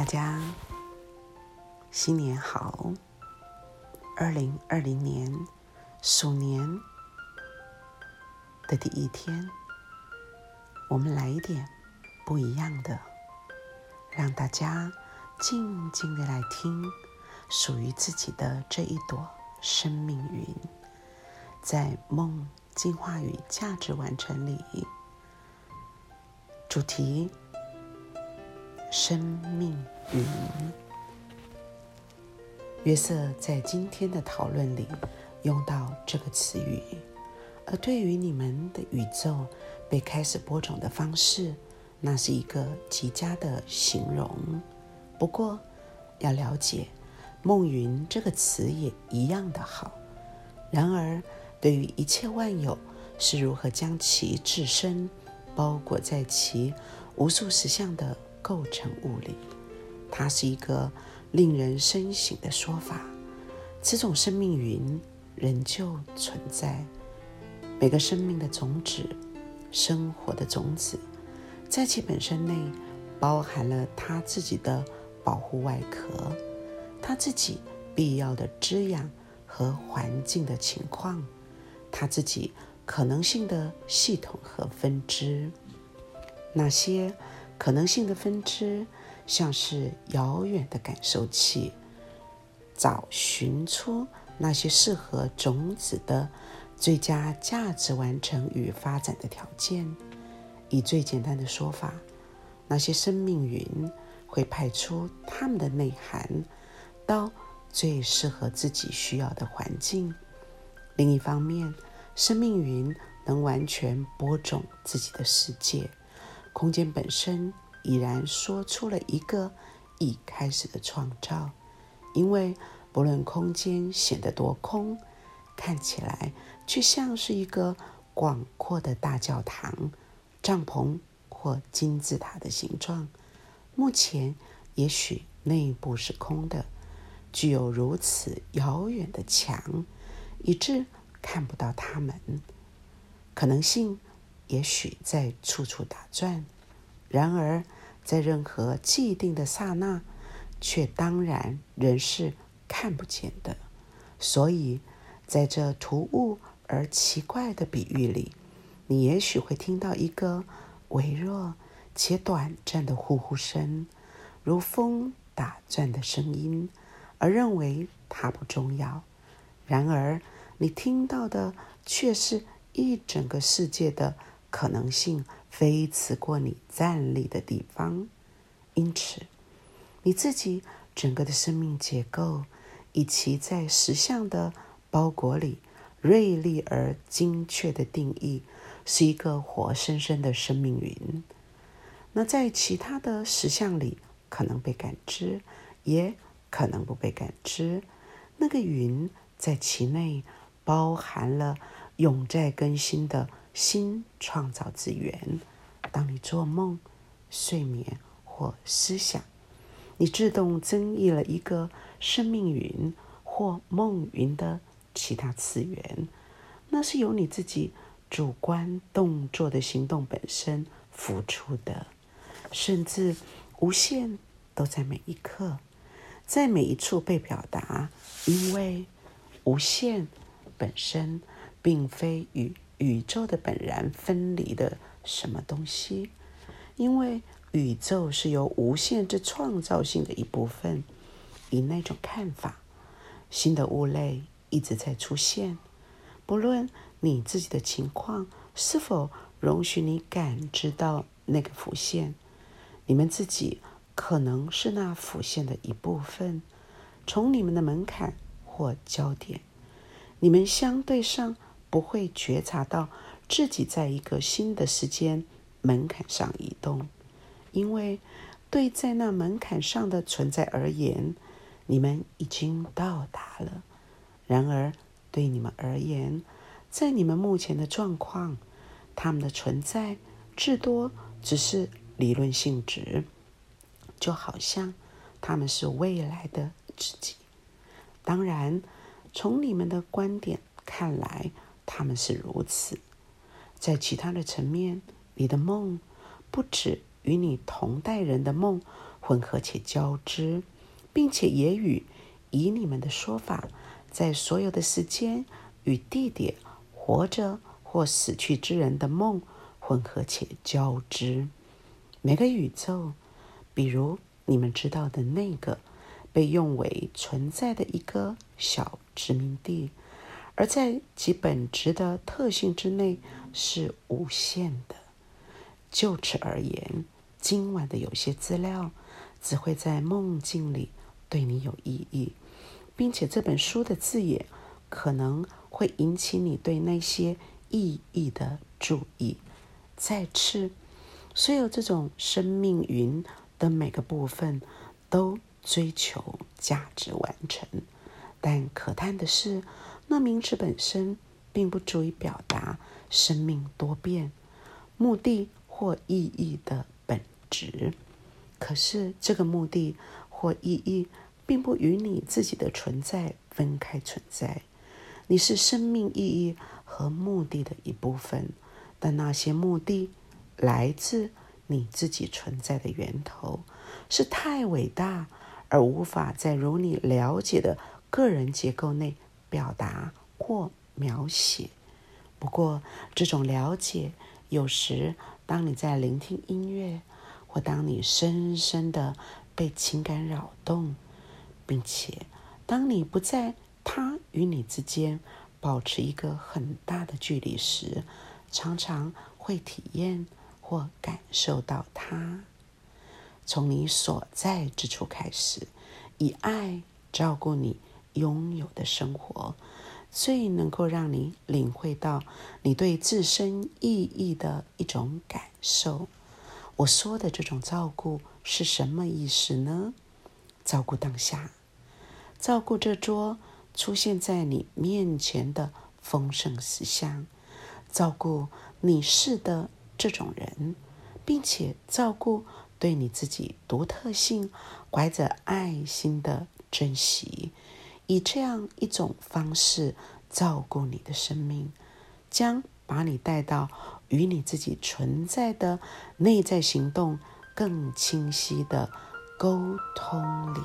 大家新年好！二零二零年鼠年的第一天，我们来一点不一样的，让大家静静的来听属于自己的这一朵生命云，在梦进化与价值完成里，主题。生命云，约瑟在今天的讨论里用到这个词语，而对于你们的宇宙被开始播种的方式，那是一个极佳的形容。不过，要了解“梦云”这个词也一样的好。然而，对于一切万有是如何将其自身包裹在其无数实相的。构成物理，它是一个令人深省的说法。此种生命云仍旧存在。每个生命的种子，生活的种子，在其本身内包含了它自己的保护外壳，它自己必要的滋养和环境的情况，它自己可能性的系统和分支，那些。可能性的分支，像是遥远的感受器，找寻出那些适合种子的最佳价值完成与发展的条件。以最简单的说法，那些生命云会派出它们的内涵到最适合自己需要的环境。另一方面，生命云能完全播种自己的世界。空间本身已然说出了一个已开始的创造，因为不论空间显得多空，看起来却像是一个广阔的大教堂、帐篷或金字塔的形状。目前也许内部是空的，具有如此遥远的墙，以致看不到它们。可能性。也许在处处打转，然而在任何既定的刹那，却当然仍是看不见的。所以，在这突兀而奇怪的比喻里，你也许会听到一个微弱且短暂的呼呼声，如风打转的声音，而认为它不重要。然而，你听到的却是一整个世界的。可能性飞驰过你站立的地方，因此，你自己整个的生命结构，以其在实相的包裹里锐利而精确的定义，是一个活生生的生命云。那在其他的实相里，可能被感知，也可能不被感知。那个云在其内包含了永在更新的。新创造之源。当你做梦、睡眠或思想，你自动增益了一个生命云或梦云的其他次元。那是由你自己主观动作的行动本身付出的，甚至无限都在每一刻，在每一处被表达。因为无限本身并非与。宇宙的本然分离的什么东西？因为宇宙是由无限之创造性的一部分。以那种看法，新的物类一直在出现，不论你自己的情况是否容许你感知到那个浮现，你们自己可能是那浮现的一部分。从你们的门槛或焦点，你们相对上。不会觉察到自己在一个新的时间门槛上移动，因为对在那门槛上的存在而言，你们已经到达了。然而，对你们而言，在你们目前的状况，他们的存在至多只是理论性质，就好像他们是未来的自己。当然，从你们的观点看来。他们是如此，在其他的层面，你的梦不止与你同代人的梦混合且交织，并且也与以你们的说法，在所有的时间与地点活着或死去之人的梦混合且交织。每个宇宙，比如你们知道的那个，被用为存在的一个小殖民地，而在其本质的特性之内是无限的。就此而言，今晚的有些资料只会在梦境里对你有意义，并且这本书的字眼可能会引起你对那些意义的注意。再次。所有这种生命云的每个部分都追求价值完成，但可叹的是，那名词本身并不足以表达生命多变、目的或意义的本质。可是，这个目的或意义并不与你自己的存在分开存在。你是生命意义和目的的一部分，但那些目的。来自你自己存在的源头，是太伟大而无法在如你了解的个人结构内表达或描写。不过，这种了解有时，当你在聆听音乐，或当你深深的被情感扰动，并且当你不在他与你之间保持一个很大的距离时，常常会体验。或感受到它，从你所在之处开始，以爱照顾你拥有的生活，最能够让你领会到你对自身意义的一种感受。我说的这种照顾是什么意思呢？照顾当下，照顾这桌出现在你面前的丰盛食相，照顾你是的。这种人，并且照顾对你自己独特性怀着爱心的珍惜，以这样一种方式照顾你的生命，将把你带到与你自己存在的内在行动更清晰的沟通里。